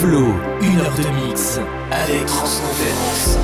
Flow, une heure de mix avec Transconférence.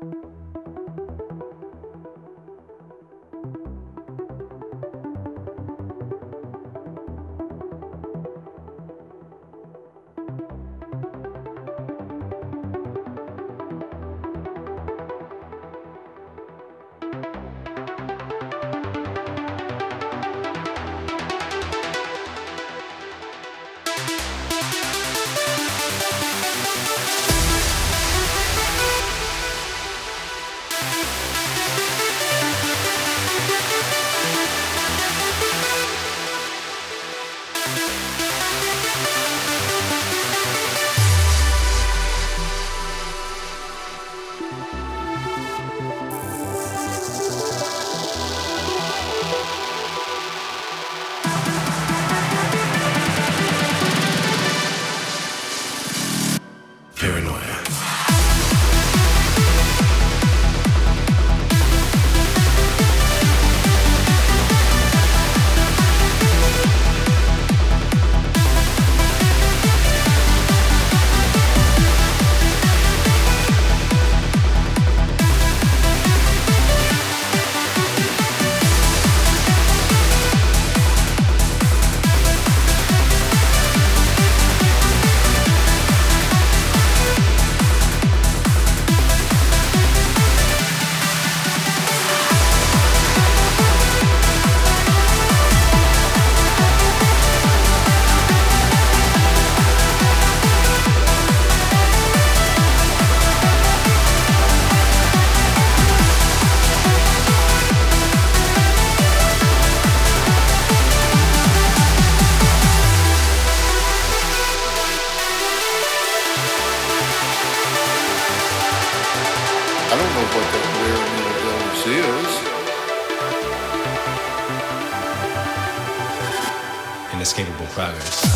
you Progress.